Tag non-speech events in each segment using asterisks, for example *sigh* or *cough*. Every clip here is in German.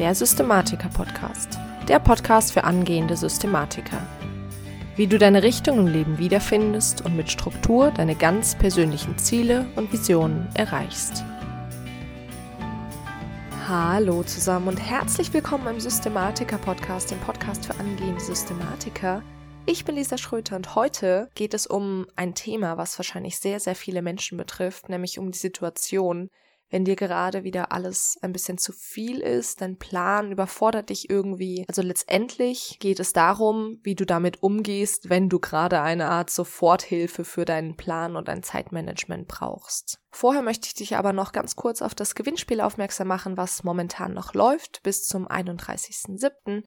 der Systematiker-Podcast. Der Podcast für angehende Systematiker. Wie du deine Richtung im Leben wiederfindest und mit Struktur deine ganz persönlichen Ziele und Visionen erreichst. Hallo zusammen und herzlich willkommen im Systematiker-Podcast, dem Podcast für angehende Systematiker. Ich bin Lisa Schröter und heute geht es um ein Thema, was wahrscheinlich sehr, sehr viele Menschen betrifft, nämlich um die Situation, wenn dir gerade wieder alles ein bisschen zu viel ist, dein Plan überfordert dich irgendwie. Also letztendlich geht es darum, wie du damit umgehst, wenn du gerade eine Art Soforthilfe für deinen Plan und dein Zeitmanagement brauchst. Vorher möchte ich dich aber noch ganz kurz auf das Gewinnspiel aufmerksam machen, was momentan noch läuft bis zum 31.07.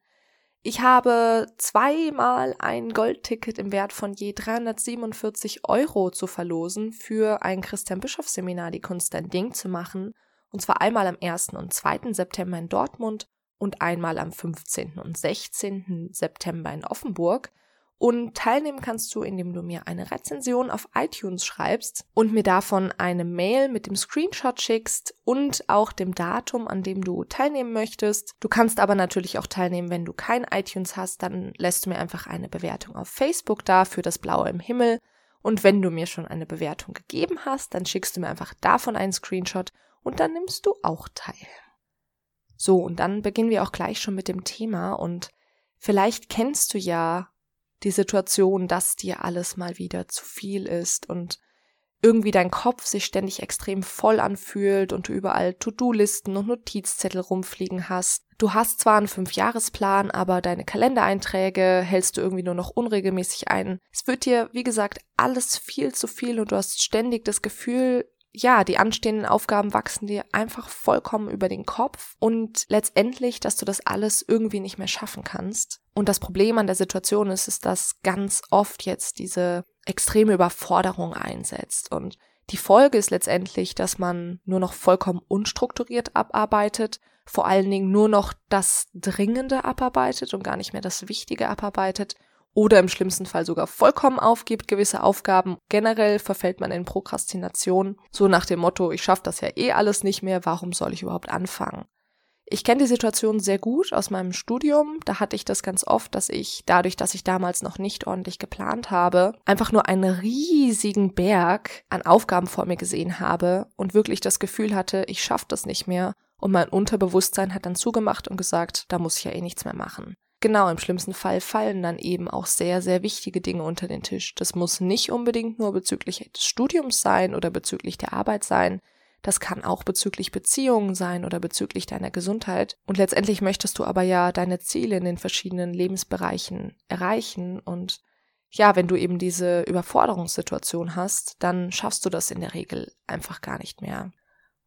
Ich habe zweimal ein Goldticket im Wert von je 347 Euro zu verlosen für ein Christian Bischoff Seminar, die Kunst ein Ding zu machen. Und zwar einmal am 1. und 2. September in Dortmund und einmal am 15. und 16. September in Offenburg. Und teilnehmen kannst du, indem du mir eine Rezension auf iTunes schreibst und mir davon eine Mail mit dem Screenshot schickst und auch dem Datum, an dem du teilnehmen möchtest. Du kannst aber natürlich auch teilnehmen, wenn du kein iTunes hast, dann lässt du mir einfach eine Bewertung auf Facebook da für das Blaue im Himmel. Und wenn du mir schon eine Bewertung gegeben hast, dann schickst du mir einfach davon einen Screenshot und dann nimmst du auch teil. So, und dann beginnen wir auch gleich schon mit dem Thema und vielleicht kennst du ja die Situation, dass dir alles mal wieder zu viel ist und irgendwie dein Kopf sich ständig extrem voll anfühlt und du überall To-Do-Listen und Notizzettel rumfliegen hast. Du hast zwar einen Fünfjahresplan, aber deine Kalendereinträge hältst du irgendwie nur noch unregelmäßig ein. Es wird dir, wie gesagt, alles viel zu viel und du hast ständig das Gefühl, ja, die anstehenden Aufgaben wachsen dir einfach vollkommen über den Kopf und letztendlich, dass du das alles irgendwie nicht mehr schaffen kannst. Und das Problem an der Situation ist, ist, dass ganz oft jetzt diese extreme Überforderung einsetzt und die Folge ist letztendlich, dass man nur noch vollkommen unstrukturiert abarbeitet, vor allen Dingen nur noch das Dringende abarbeitet und gar nicht mehr das Wichtige abarbeitet oder im schlimmsten Fall sogar vollkommen aufgibt gewisse Aufgaben. Generell verfällt man in Prokrastination, so nach dem Motto, ich schaffe das ja eh alles nicht mehr, warum soll ich überhaupt anfangen? Ich kenne die Situation sehr gut aus meinem Studium. Da hatte ich das ganz oft, dass ich, dadurch, dass ich damals noch nicht ordentlich geplant habe, einfach nur einen riesigen Berg an Aufgaben vor mir gesehen habe und wirklich das Gefühl hatte, ich schaffe das nicht mehr. Und mein Unterbewusstsein hat dann zugemacht und gesagt, da muss ich ja eh nichts mehr machen. Genau, im schlimmsten Fall fallen dann eben auch sehr, sehr wichtige Dinge unter den Tisch. Das muss nicht unbedingt nur bezüglich des Studiums sein oder bezüglich der Arbeit sein. Das kann auch bezüglich Beziehungen sein oder bezüglich deiner Gesundheit. Und letztendlich möchtest du aber ja deine Ziele in den verschiedenen Lebensbereichen erreichen. Und ja, wenn du eben diese Überforderungssituation hast, dann schaffst du das in der Regel einfach gar nicht mehr.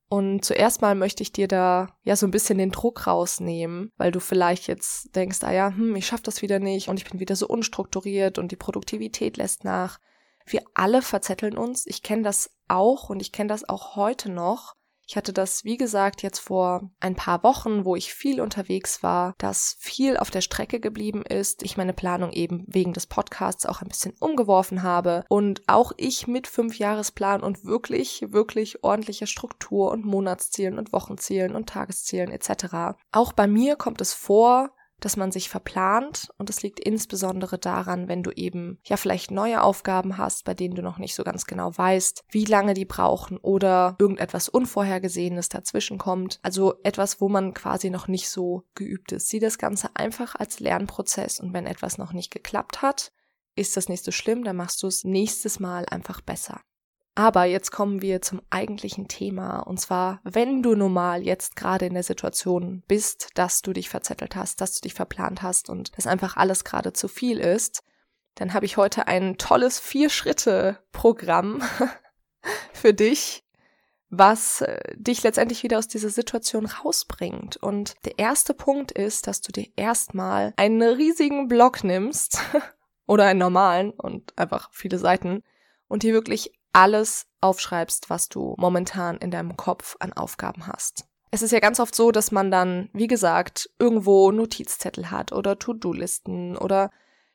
Und zuerst mal möchte ich dir da ja so ein bisschen den Druck rausnehmen, weil du vielleicht jetzt denkst, ah ja, hm, ich schaff das wieder nicht und ich bin wieder so unstrukturiert und die Produktivität lässt nach. Wir alle verzetteln uns. Ich kenne das auch und ich kenne das auch heute noch. Ich hatte das, wie gesagt, jetzt vor ein paar Wochen, wo ich viel unterwegs war, dass viel auf der Strecke geblieben ist. Ich meine Planung eben wegen des Podcasts auch ein bisschen umgeworfen habe und auch ich mit Fünfjahresplan und wirklich, wirklich ordentlicher Struktur und Monatszielen und Wochenzielen und Tageszielen etc. Auch bei mir kommt es vor, dass man sich verplant und es liegt insbesondere daran, wenn du eben ja vielleicht neue Aufgaben hast, bei denen du noch nicht so ganz genau weißt, wie lange die brauchen oder irgendetwas Unvorhergesehenes dazwischen kommt. Also etwas, wo man quasi noch nicht so geübt ist. Sieh das Ganze einfach als Lernprozess und wenn etwas noch nicht geklappt hat, ist das nicht so schlimm, dann machst du es nächstes Mal einfach besser. Aber jetzt kommen wir zum eigentlichen Thema. Und zwar, wenn du normal jetzt gerade in der Situation bist, dass du dich verzettelt hast, dass du dich verplant hast und dass einfach alles gerade zu viel ist, dann habe ich heute ein tolles Vier-Schritte-Programm *laughs* für dich, was äh, dich letztendlich wieder aus dieser Situation rausbringt. Und der erste Punkt ist, dass du dir erstmal einen riesigen Block nimmst *laughs* oder einen normalen und einfach viele Seiten und dir wirklich alles aufschreibst, was du momentan in deinem Kopf an Aufgaben hast. Es ist ja ganz oft so, dass man dann, wie gesagt, irgendwo Notizzettel hat oder To-Do-Listen oder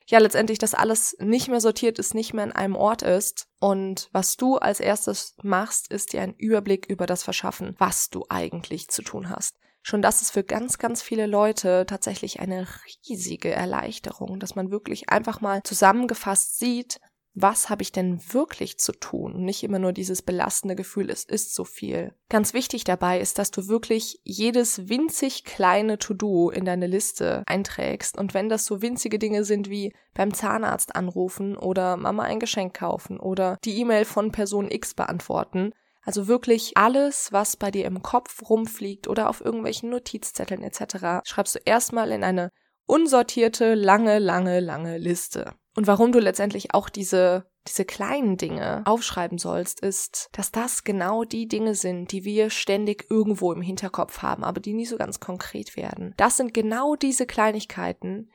ja letztendlich, dass alles nicht mehr sortiert ist, nicht mehr in einem Ort ist. Und was du als erstes machst, ist dir einen Überblick über das verschaffen, was du eigentlich zu tun hast. Schon das ist für ganz, ganz viele Leute tatsächlich eine riesige Erleichterung, dass man wirklich einfach mal zusammengefasst sieht, was habe ich denn wirklich zu tun? Nicht immer nur dieses belastende Gefühl, es ist so viel. Ganz wichtig dabei ist, dass du wirklich jedes winzig kleine To-Do in deine Liste einträgst. Und wenn das so winzige Dinge sind wie beim Zahnarzt anrufen oder Mama ein Geschenk kaufen oder die E-Mail von Person X beantworten, also wirklich alles, was bei dir im Kopf rumfliegt oder auf irgendwelchen Notizzetteln etc., schreibst du erstmal in eine unsortierte, lange, lange, lange Liste. Und warum du letztendlich auch diese diese kleinen Dinge aufschreiben sollst, ist, dass das genau die Dinge sind, die wir ständig irgendwo im Hinterkopf haben, aber die nie so ganz konkret werden. Das sind genau diese Kleinigkeiten,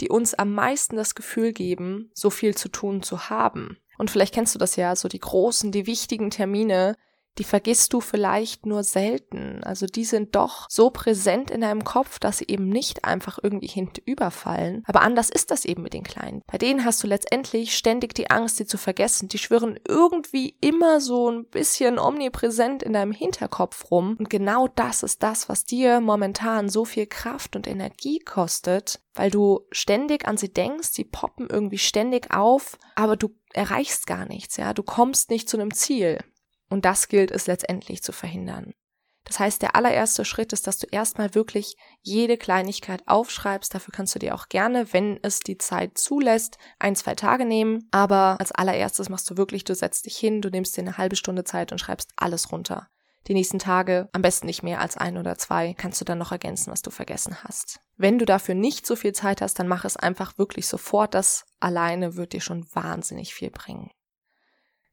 die uns am meisten das Gefühl geben, so viel zu tun zu haben. Und vielleicht kennst du das ja, so die großen, die wichtigen Termine, die vergisst du vielleicht nur selten. Also die sind doch so präsent in deinem Kopf, dass sie eben nicht einfach irgendwie hintenüberfallen. Aber anders ist das eben mit den Kleinen. Bei denen hast du letztendlich ständig die Angst, sie zu vergessen. Die schwirren irgendwie immer so ein bisschen omnipräsent in deinem Hinterkopf rum. Und genau das ist das, was dir momentan so viel Kraft und Energie kostet, weil du ständig an sie denkst, sie poppen irgendwie ständig auf, aber du erreichst gar nichts, ja, du kommst nicht zu einem Ziel. Und das gilt es letztendlich zu verhindern. Das heißt, der allererste Schritt ist, dass du erstmal wirklich jede Kleinigkeit aufschreibst. Dafür kannst du dir auch gerne, wenn es die Zeit zulässt, ein, zwei Tage nehmen. Aber als allererstes machst du wirklich, du setzt dich hin, du nimmst dir eine halbe Stunde Zeit und schreibst alles runter. Die nächsten Tage, am besten nicht mehr als ein oder zwei, kannst du dann noch ergänzen, was du vergessen hast. Wenn du dafür nicht so viel Zeit hast, dann mach es einfach wirklich sofort. Das alleine wird dir schon wahnsinnig viel bringen.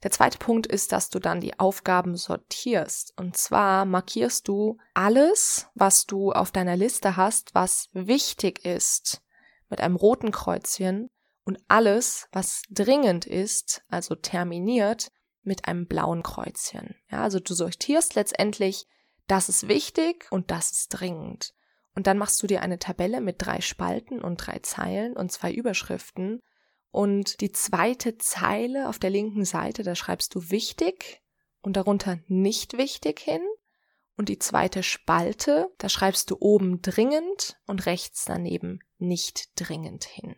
Der zweite Punkt ist, dass du dann die Aufgaben sortierst. Und zwar markierst du alles, was du auf deiner Liste hast, was wichtig ist, mit einem roten Kreuzchen und alles, was dringend ist, also terminiert, mit einem blauen Kreuzchen. Ja, also du sortierst letztendlich, das ist wichtig und das ist dringend. Und dann machst du dir eine Tabelle mit drei Spalten und drei Zeilen und zwei Überschriften und die zweite Zeile auf der linken Seite, da schreibst du wichtig und darunter nicht wichtig hin. Und die zweite Spalte, da schreibst du oben dringend und rechts daneben nicht dringend hin.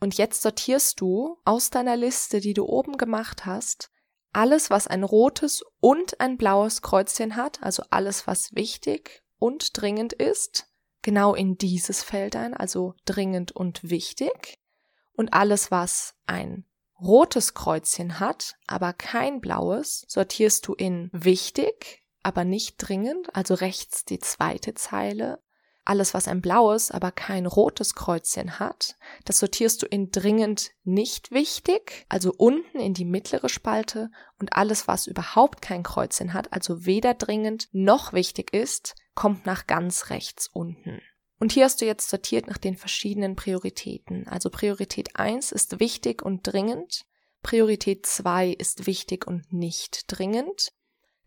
Und jetzt sortierst du aus deiner Liste, die du oben gemacht hast, alles, was ein rotes und ein blaues Kreuzchen hat, also alles, was wichtig und dringend ist, genau in dieses Feld ein, also dringend und wichtig. Und alles, was ein rotes Kreuzchen hat, aber kein blaues, sortierst du in wichtig, aber nicht dringend, also rechts die zweite Zeile. Alles, was ein blaues, aber kein rotes Kreuzchen hat, das sortierst du in dringend nicht wichtig, also unten in die mittlere Spalte. Und alles, was überhaupt kein Kreuzchen hat, also weder dringend noch wichtig ist, kommt nach ganz rechts unten. Und hier hast du jetzt sortiert nach den verschiedenen Prioritäten. Also Priorität 1 ist wichtig und dringend. Priorität 2 ist wichtig und nicht dringend.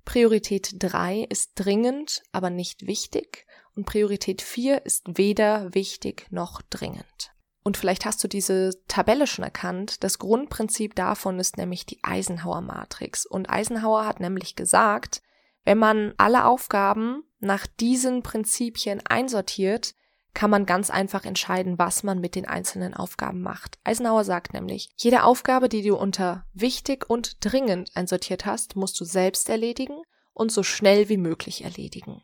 Priorität 3 ist dringend, aber nicht wichtig. Und Priorität 4 ist weder wichtig noch dringend. Und vielleicht hast du diese Tabelle schon erkannt. Das Grundprinzip davon ist nämlich die Eisenhower-Matrix. Und Eisenhower hat nämlich gesagt, wenn man alle Aufgaben nach diesen Prinzipien einsortiert, kann man ganz einfach entscheiden, was man mit den einzelnen Aufgaben macht. Eisenhower sagt nämlich, jede Aufgabe, die du unter wichtig und dringend einsortiert hast, musst du selbst erledigen und so schnell wie möglich erledigen.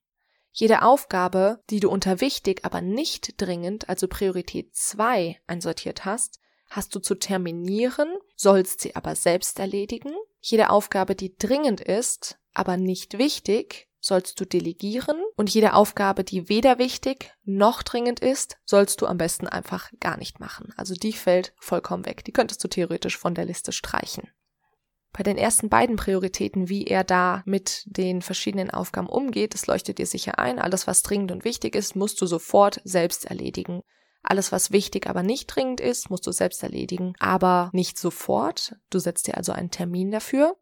Jede Aufgabe, die du unter wichtig, aber nicht dringend, also Priorität 2 einsortiert hast, hast du zu terminieren, sollst sie aber selbst erledigen. Jede Aufgabe, die dringend ist, aber nicht wichtig, sollst du delegieren und jede Aufgabe, die weder wichtig noch dringend ist, sollst du am besten einfach gar nicht machen. Also die fällt vollkommen weg. Die könntest du theoretisch von der Liste streichen. Bei den ersten beiden Prioritäten, wie er da mit den verschiedenen Aufgaben umgeht, das leuchtet dir sicher ein. Alles, was dringend und wichtig ist, musst du sofort selbst erledigen. Alles, was wichtig, aber nicht dringend ist, musst du selbst erledigen, aber nicht sofort. Du setzt dir also einen Termin dafür.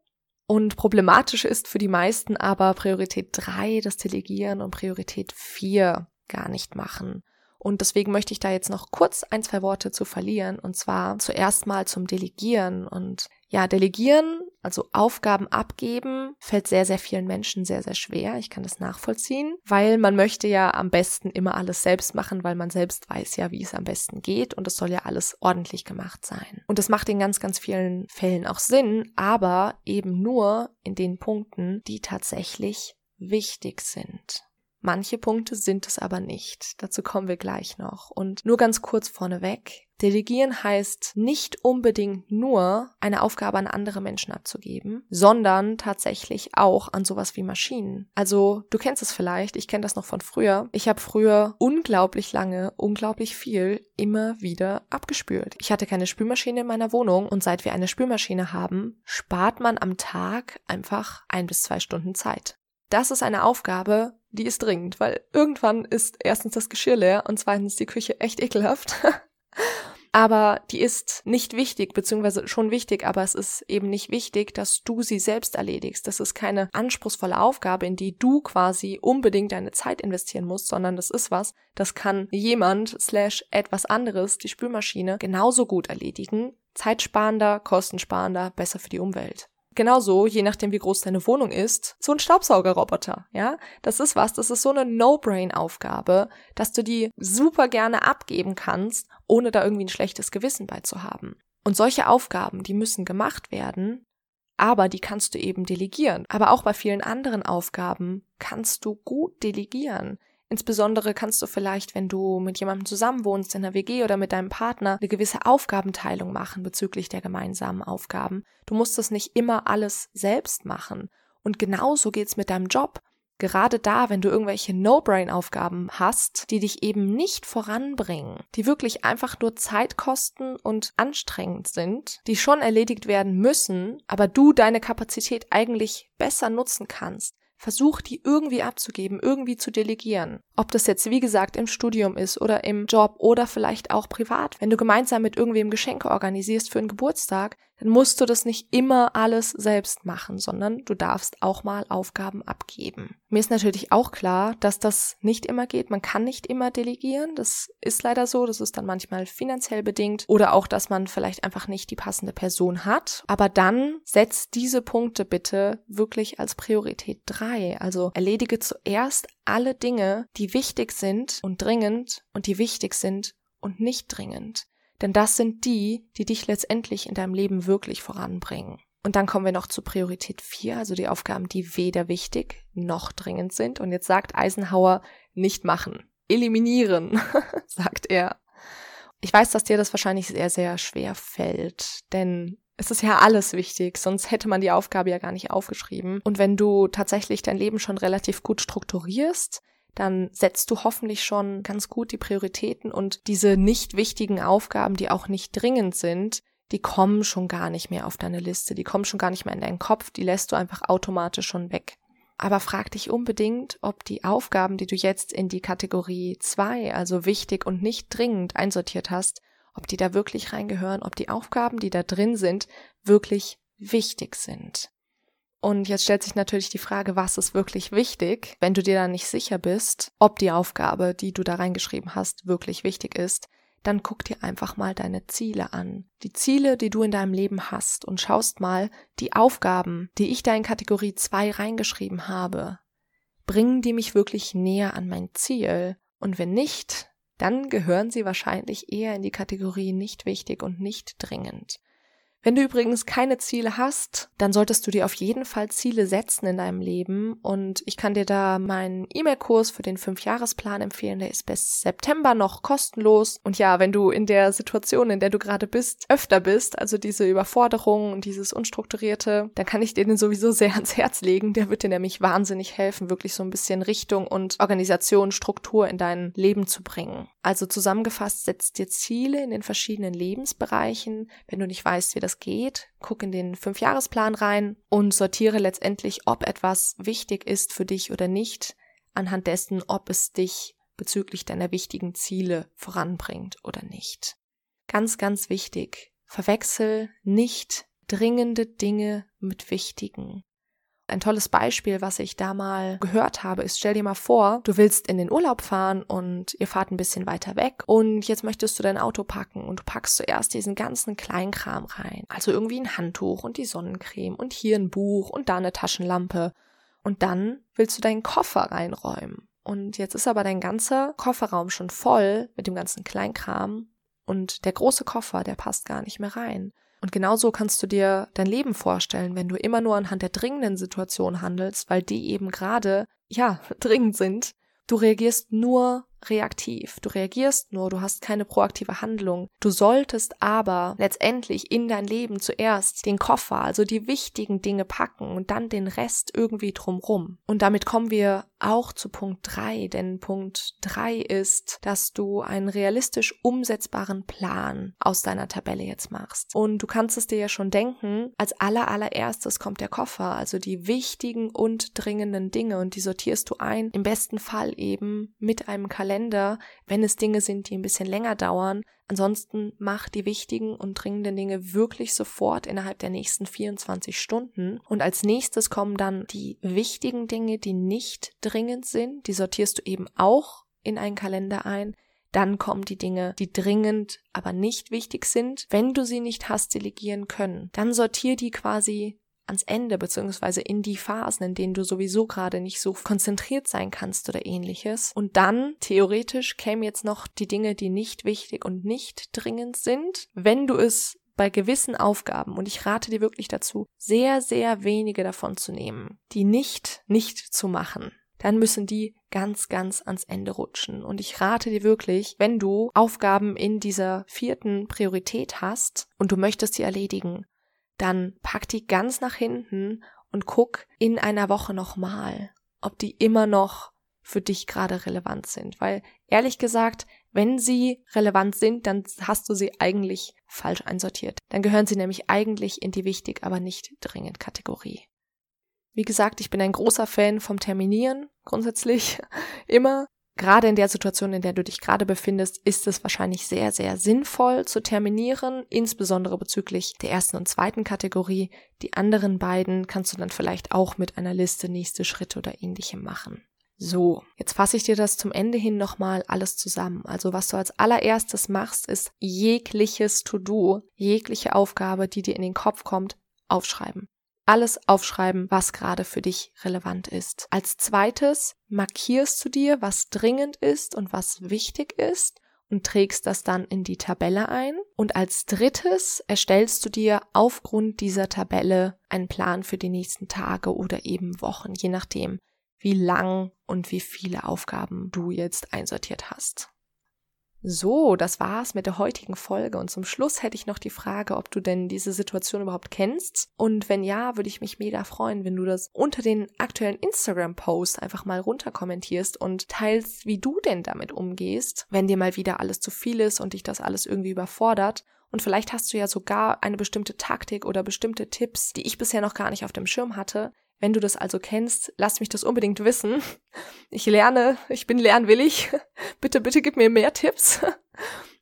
Und problematisch ist für die meisten aber Priorität 3, das Delegieren und Priorität 4 gar nicht machen. Und deswegen möchte ich da jetzt noch kurz ein, zwei Worte zu verlieren. Und zwar zuerst mal zum Delegieren. Und Ja, delegieren, also Aufgaben abgeben, fällt sehr, sehr vielen Menschen sehr, sehr schwer. Ich kann das nachvollziehen, weil man möchte ja am besten immer alles selbst machen, weil man selbst weiß ja, wie es am besten geht und es soll ja alles ordentlich gemacht sein. Und das macht in ganz, ganz vielen Fällen auch Sinn, aber eben nur in den Punkten, die tatsächlich wichtig sind. Manche Punkte sind es aber nicht. Dazu kommen wir gleich noch. Und nur ganz kurz vorneweg. Delegieren heißt nicht unbedingt nur eine Aufgabe an andere Menschen abzugeben, sondern tatsächlich auch an sowas wie Maschinen. Also du kennst es vielleicht, ich kenne das noch von früher. Ich habe früher unglaublich lange, unglaublich viel immer wieder abgespült. Ich hatte keine Spülmaschine in meiner Wohnung und seit wir eine Spülmaschine haben, spart man am Tag einfach ein bis zwei Stunden Zeit. Das ist eine Aufgabe, die ist dringend, weil irgendwann ist erstens das Geschirr leer und zweitens die Küche echt ekelhaft. *laughs* aber die ist nicht wichtig, beziehungsweise schon wichtig, aber es ist eben nicht wichtig, dass du sie selbst erledigst. Das ist keine anspruchsvolle Aufgabe, in die du quasi unbedingt deine Zeit investieren musst, sondern das ist was, das kann jemand slash etwas anderes, die Spülmaschine, genauso gut erledigen. Zeitsparender, kostensparender, besser für die Umwelt. Genauso, je nachdem wie groß deine Wohnung ist, so ein Staubsaugerroboter, ja? Das ist was, das ist so eine No-Brain-Aufgabe, dass du die super gerne abgeben kannst, ohne da irgendwie ein schlechtes Gewissen bei zu haben. Und solche Aufgaben, die müssen gemacht werden, aber die kannst du eben delegieren. Aber auch bei vielen anderen Aufgaben kannst du gut delegieren. Insbesondere kannst du vielleicht, wenn du mit jemandem zusammenwohnst in der WG oder mit deinem Partner, eine gewisse Aufgabenteilung machen bezüglich der gemeinsamen Aufgaben. Du musst das nicht immer alles selbst machen. Und genauso geht's mit deinem Job. Gerade da, wenn du irgendwelche No-Brain-Aufgaben hast, die dich eben nicht voranbringen, die wirklich einfach nur Zeit kosten und anstrengend sind, die schon erledigt werden müssen, aber du deine Kapazität eigentlich besser nutzen kannst, Versuch die irgendwie abzugeben, irgendwie zu delegieren. Ob das jetzt, wie gesagt, im Studium ist oder im Job oder vielleicht auch privat. Wenn du gemeinsam mit irgendwem Geschenke organisierst für einen Geburtstag, dann musst du das nicht immer alles selbst machen, sondern du darfst auch mal Aufgaben abgeben. Mir ist natürlich auch klar, dass das nicht immer geht. Man kann nicht immer delegieren. Das ist leider so. Das ist dann manchmal finanziell bedingt oder auch, dass man vielleicht einfach nicht die passende Person hat. Aber dann setzt diese Punkte bitte wirklich als Priorität drei. Also erledige zuerst alle Dinge, die wichtig sind und dringend und die wichtig sind und nicht dringend. Denn das sind die, die dich letztendlich in deinem Leben wirklich voranbringen. Und dann kommen wir noch zu Priorität 4, also die Aufgaben, die weder wichtig noch dringend sind. Und jetzt sagt Eisenhower, nicht machen. Eliminieren, *laughs* sagt er. Ich weiß, dass dir das wahrscheinlich sehr, sehr schwer fällt, denn es ist ja alles wichtig, sonst hätte man die Aufgabe ja gar nicht aufgeschrieben. Und wenn du tatsächlich dein Leben schon relativ gut strukturierst, dann setzt du hoffentlich schon ganz gut die Prioritäten und diese nicht wichtigen Aufgaben, die auch nicht dringend sind, die kommen schon gar nicht mehr auf deine Liste, die kommen schon gar nicht mehr in deinen Kopf, die lässt du einfach automatisch schon weg. Aber frag dich unbedingt, ob die Aufgaben, die du jetzt in die Kategorie 2, also wichtig und nicht dringend einsortiert hast, ob die da wirklich reingehören, ob die Aufgaben, die da drin sind, wirklich wichtig sind. Und jetzt stellt sich natürlich die Frage, was ist wirklich wichtig, wenn du dir da nicht sicher bist, ob die Aufgabe, die du da reingeschrieben hast, wirklich wichtig ist, dann guck dir einfach mal deine Ziele an. Die Ziele, die du in deinem Leben hast und schaust mal, die Aufgaben, die ich da in Kategorie 2 reingeschrieben habe, bringen die mich wirklich näher an mein Ziel? Und wenn nicht, dann gehören sie wahrscheinlich eher in die Kategorie nicht wichtig und nicht dringend. Wenn du übrigens keine Ziele hast, dann solltest du dir auf jeden Fall Ziele setzen in deinem Leben. Und ich kann dir da meinen E-Mail-Kurs für den Fünfjahresplan empfehlen, der ist bis September noch kostenlos. Und ja, wenn du in der Situation, in der du gerade bist, öfter bist, also diese Überforderung und dieses Unstrukturierte, dann kann ich dir den sowieso sehr ans Herz legen, der wird dir nämlich wahnsinnig helfen, wirklich so ein bisschen Richtung und Organisation, Struktur in dein Leben zu bringen. Also zusammengefasst, setz dir Ziele in den verschiedenen Lebensbereichen, wenn du nicht weißt, wie das geht, guck in den Fünfjahresplan rein und sortiere letztendlich, ob etwas wichtig ist für dich oder nicht, anhand dessen, ob es dich bezüglich deiner wichtigen Ziele voranbringt oder nicht. Ganz, ganz wichtig, verwechsel nicht dringende Dinge mit wichtigen. Ein tolles Beispiel, was ich da mal gehört habe, ist, stell dir mal vor, du willst in den Urlaub fahren und ihr fahrt ein bisschen weiter weg und jetzt möchtest du dein Auto packen und du packst zuerst diesen ganzen Kleinkram rein. Also irgendwie ein Handtuch und die Sonnencreme und hier ein Buch und da eine Taschenlampe. Und dann willst du deinen Koffer reinräumen. Und jetzt ist aber dein ganzer Kofferraum schon voll mit dem ganzen Kleinkram und der große Koffer, der passt gar nicht mehr rein. Und genauso kannst du dir dein Leben vorstellen, wenn du immer nur anhand der dringenden Situation handelst, weil die eben gerade, ja, *laughs* dringend sind. Du reagierst nur reaktiv. Du reagierst nur, du hast keine proaktive Handlung. Du solltest aber letztendlich in dein Leben zuerst den Koffer, also die wichtigen Dinge packen und dann den Rest irgendwie drumrum. Und damit kommen wir auch zu Punkt drei, denn Punkt drei ist, dass du einen realistisch umsetzbaren Plan aus deiner Tabelle jetzt machst. Und du kannst es dir ja schon denken, als aller allererstes kommt der Koffer, also die wichtigen und dringenden Dinge und die sortierst du ein, im besten Fall eben mit einem Kalender Kalender, wenn es Dinge sind, die ein bisschen länger dauern. Ansonsten mach die wichtigen und dringenden Dinge wirklich sofort innerhalb der nächsten 24 Stunden. Und als nächstes kommen dann die wichtigen Dinge, die nicht dringend sind. Die sortierst du eben auch in einen Kalender ein. Dann kommen die Dinge, die dringend, aber nicht wichtig sind. Wenn du sie nicht hast delegieren können, dann sortier die quasi ans Ende beziehungsweise in die Phasen, in denen du sowieso gerade nicht so konzentriert sein kannst oder ähnliches. Und dann theoretisch kämen jetzt noch die Dinge, die nicht wichtig und nicht dringend sind. Wenn du es bei gewissen Aufgaben, und ich rate dir wirklich dazu, sehr, sehr wenige davon zu nehmen, die nicht, nicht zu machen, dann müssen die ganz, ganz ans Ende rutschen. Und ich rate dir wirklich, wenn du Aufgaben in dieser vierten Priorität hast und du möchtest sie erledigen, dann pack die ganz nach hinten und guck in einer Woche nochmal, ob die immer noch für dich gerade relevant sind. Weil ehrlich gesagt, wenn sie relevant sind, dann hast du sie eigentlich falsch einsortiert. Dann gehören sie nämlich eigentlich in die wichtig, aber nicht dringend Kategorie. Wie gesagt, ich bin ein großer Fan vom Terminieren, grundsätzlich *laughs* immer. Gerade in der Situation, in der du dich gerade befindest, ist es wahrscheinlich sehr, sehr sinnvoll zu terminieren, insbesondere bezüglich der ersten und zweiten Kategorie. Die anderen beiden kannst du dann vielleicht auch mit einer Liste nächste Schritte oder ähnlichem machen. So, jetzt fasse ich dir das zum Ende hin nochmal alles zusammen. Also was du als allererstes machst, ist jegliches To-Do, jegliche Aufgabe, die dir in den Kopf kommt, aufschreiben alles aufschreiben, was gerade für dich relevant ist. Als zweites markierst du dir, was dringend ist und was wichtig ist und trägst das dann in die Tabelle ein. Und als drittes erstellst du dir aufgrund dieser Tabelle einen Plan für die nächsten Tage oder eben Wochen, je nachdem, wie lang und wie viele Aufgaben du jetzt einsortiert hast. So, das war's mit der heutigen Folge. Und zum Schluss hätte ich noch die Frage, ob du denn diese Situation überhaupt kennst. Und wenn ja, würde ich mich mega freuen, wenn du das unter den aktuellen Instagram-Post einfach mal runterkommentierst und teilst, wie du denn damit umgehst, wenn dir mal wieder alles zu viel ist und dich das alles irgendwie überfordert. Und vielleicht hast du ja sogar eine bestimmte Taktik oder bestimmte Tipps, die ich bisher noch gar nicht auf dem Schirm hatte, wenn du das also kennst, lass mich das unbedingt wissen. Ich lerne, ich bin lernwillig. *laughs* Bitte, bitte gib mir mehr Tipps.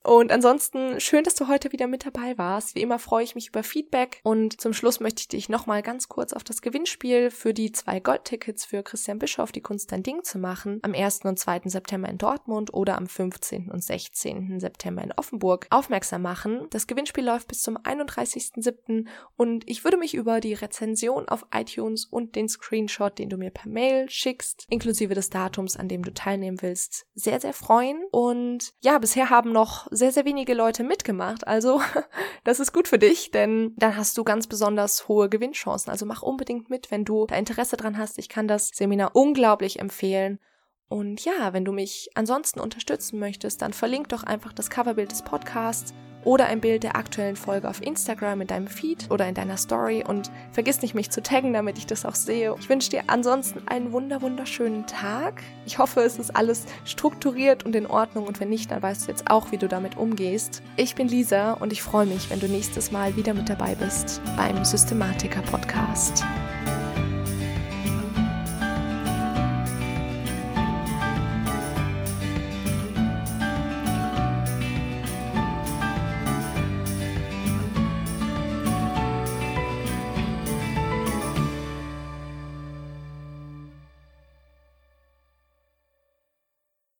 Und ansonsten schön, dass du heute wieder mit dabei warst. Wie immer freue ich mich über Feedback. Und zum Schluss möchte ich dich nochmal ganz kurz auf das Gewinnspiel für die zwei Goldtickets für Christian Bischof, die Kunst dein Ding zu machen, am 1. und 2. September in Dortmund oder am 15. und 16. September in Offenburg aufmerksam machen. Das Gewinnspiel läuft bis zum 31.07. und ich würde mich über die Rezension auf iTunes und den Screenshot, den du mir per Mail schickst, inklusive des Datums, an dem du teilnehmen willst, sehr, sehr freuen. Und ja, bisher haben noch sehr, sehr wenige Leute mitgemacht. Also *laughs* das ist gut für dich, denn dann hast du ganz besonders hohe Gewinnchancen. Also mach unbedingt mit, wenn du da Interesse dran hast. Ich kann das Seminar unglaublich empfehlen. Und ja, wenn du mich ansonsten unterstützen möchtest, dann verlink doch einfach das Coverbild des Podcasts oder ein Bild der aktuellen Folge auf Instagram in deinem Feed oder in deiner Story und vergiss nicht, mich zu taggen, damit ich das auch sehe. Ich wünsche dir ansonsten einen wunder wunderschönen Tag. Ich hoffe, es ist alles strukturiert und in Ordnung und wenn nicht, dann weißt du jetzt auch, wie du damit umgehst. Ich bin Lisa und ich freue mich, wenn du nächstes Mal wieder mit dabei bist beim Systematiker Podcast.